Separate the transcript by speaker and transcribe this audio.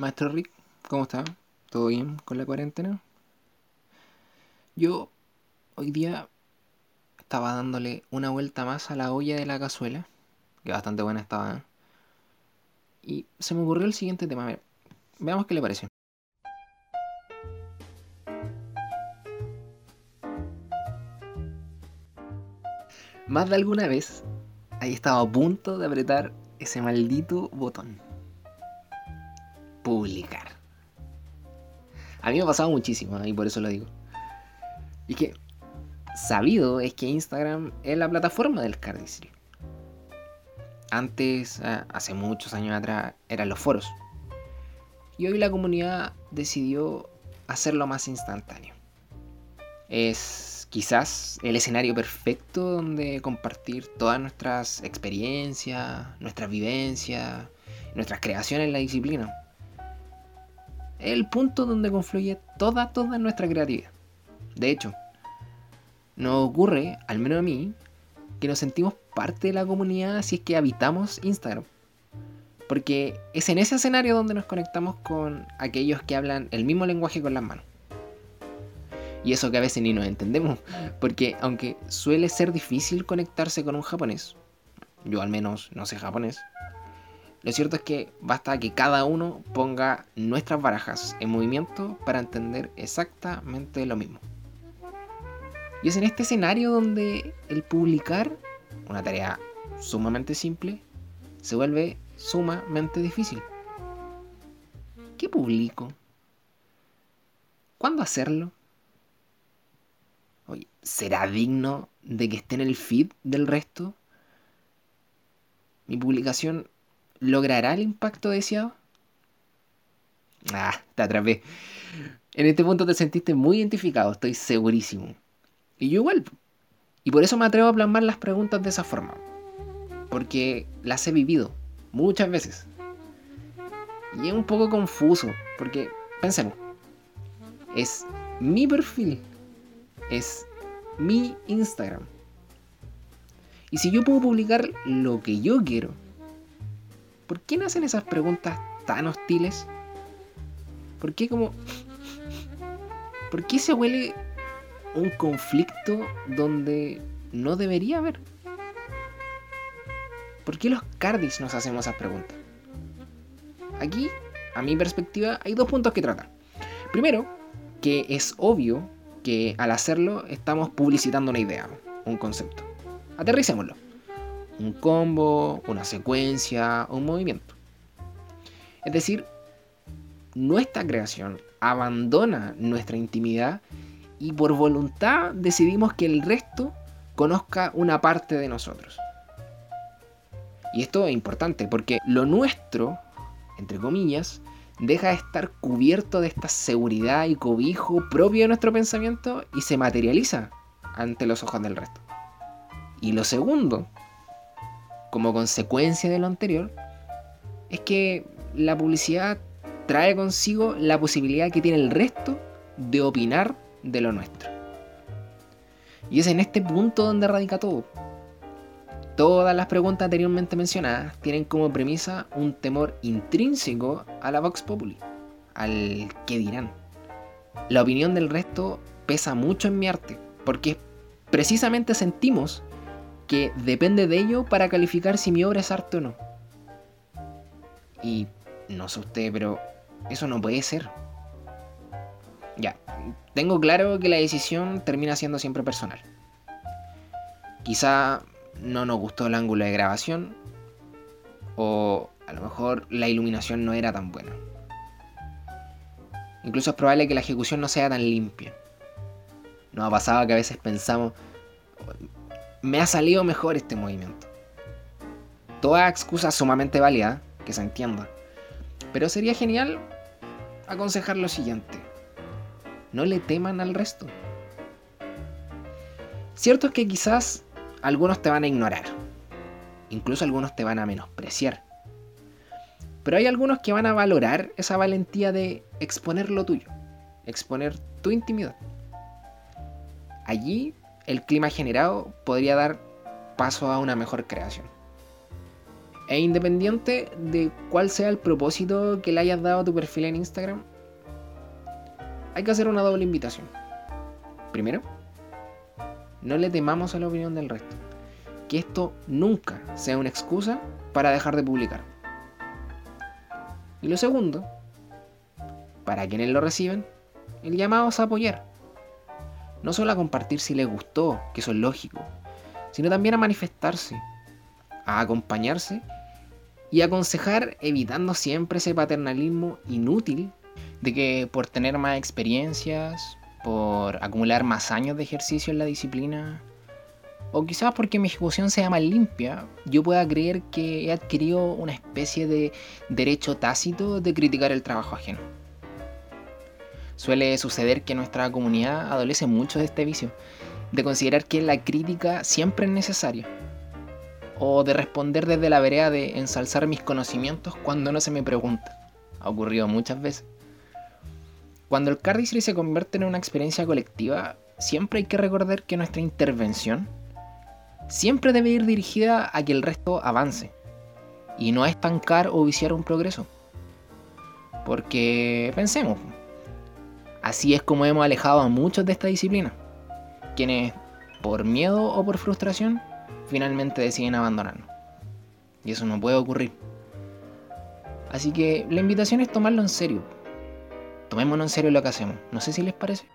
Speaker 1: Maestro Rick, ¿cómo está? ¿Todo bien con la cuarentena? Yo hoy día estaba dándole una vuelta más a la olla de la cazuela, que bastante buena estaba. ¿eh? Y se me ocurrió el siguiente tema. Veamos qué le parece. Más de alguna vez ahí estaba a punto de apretar ese maldito botón. Publicar. A mí me ha pasado muchísimo y por eso lo digo. Y que sabido es que Instagram es la plataforma del cardistry. Antes, hace muchos años atrás, eran los foros. Y hoy la comunidad decidió hacerlo más instantáneo. Es quizás el escenario perfecto donde compartir todas nuestras experiencias, nuestras vivencias, nuestras creaciones en la disciplina. Es el punto donde confluye toda, toda nuestra creatividad. De hecho, nos ocurre, al menos a mí, que nos sentimos parte de la comunidad si es que habitamos Instagram. Porque es en ese escenario donde nos conectamos con aquellos que hablan el mismo lenguaje con las manos. Y eso que a veces ni nos entendemos, porque aunque suele ser difícil conectarse con un japonés, yo al menos no sé japonés, lo cierto es que basta que cada uno ponga nuestras barajas en movimiento para entender exactamente lo mismo. Y es en este escenario donde el publicar, una tarea sumamente simple, se vuelve sumamente difícil. ¿Qué publico? ¿Cuándo hacerlo? Oye, ¿será digno de que esté en el feed del resto? ¿Mi publicación logrará el impacto deseado? Ah, te atrapé. En este punto te sentiste muy identificado, estoy segurísimo. Y yo igual. Y por eso me atrevo a plasmar las preguntas de esa forma. Porque las he vivido muchas veces. Y es un poco confuso, porque pensemos, es mi perfil, es mi Instagram. Y si yo puedo publicar lo que yo quiero, ¿por qué nacen esas preguntas tan hostiles? ¿Por qué como... ¿Por qué se huele un conflicto donde no debería haber? ¿Por qué los cardis nos hacemos esas preguntas? Aquí, a mi perspectiva, hay dos puntos que tratar. Primero, que es obvio que al hacerlo estamos publicitando una idea, un concepto. Aterricémoslo. Un combo, una secuencia, un movimiento. Es decir, nuestra creación abandona nuestra intimidad y por voluntad decidimos que el resto conozca una parte de nosotros. Y esto es importante porque lo nuestro, entre comillas, deja de estar cubierto de esta seguridad y cobijo propio de nuestro pensamiento y se materializa ante los ojos del resto. Y lo segundo, como consecuencia de lo anterior, es que la publicidad trae consigo la posibilidad que tiene el resto de opinar de lo nuestro. Y es en este punto donde radica todo. Todas las preguntas anteriormente mencionadas tienen como premisa un temor intrínseco a la Vox Populi, al que dirán. La opinión del resto pesa mucho en mi arte, porque precisamente sentimos que depende de ello para calificar si mi obra es arte o no. Y no sé usted, pero eso no puede ser. Ya, tengo claro que la decisión termina siendo siempre personal. Quizá no nos gustó el ángulo de grabación o a lo mejor la iluminación no era tan buena. Incluso es probable que la ejecución no sea tan limpia. Nos ha pasado que a veces pensamos, me ha salido mejor este movimiento. Toda excusa sumamente válida, que se entienda. Pero sería genial aconsejar lo siguiente no le teman al resto. Cierto es que quizás algunos te van a ignorar, incluso algunos te van a menospreciar. Pero hay algunos que van a valorar esa valentía de exponer lo tuyo, exponer tu intimidad. Allí el clima generado podría dar paso a una mejor creación. E independiente de cuál sea el propósito que le hayas dado a tu perfil en Instagram, hay que hacer una doble invitación. Primero, no le temamos a la opinión del resto. Que esto nunca sea una excusa para dejar de publicar. Y lo segundo, para quienes lo reciben, el llamado es a apoyar. No solo a compartir si les gustó, que eso es lógico, sino también a manifestarse, a acompañarse y aconsejar evitando siempre ese paternalismo inútil de que por tener más experiencias, por acumular más años de ejercicio en la disciplina, o quizás porque mi ejecución sea más limpia, yo pueda creer que he adquirido una especie de derecho tácito de criticar el trabajo ajeno. Suele suceder que nuestra comunidad adolece mucho de este vicio, de considerar que la crítica siempre es necesaria, o de responder desde la vereda de ensalzar mis conocimientos cuando no se me pregunta. Ha ocurrido muchas veces. Cuando el cardistry se convierte en una experiencia colectiva, siempre hay que recordar que nuestra intervención siempre debe ir dirigida a que el resto avance y no a estancar o viciar un progreso. Porque pensemos, así es como hemos alejado a muchos de esta disciplina, quienes por miedo o por frustración finalmente deciden abandonarnos. Y eso no puede ocurrir. Así que la invitación es tomarlo en serio tomémonos en serio lo que hacemos. No sé si les parece.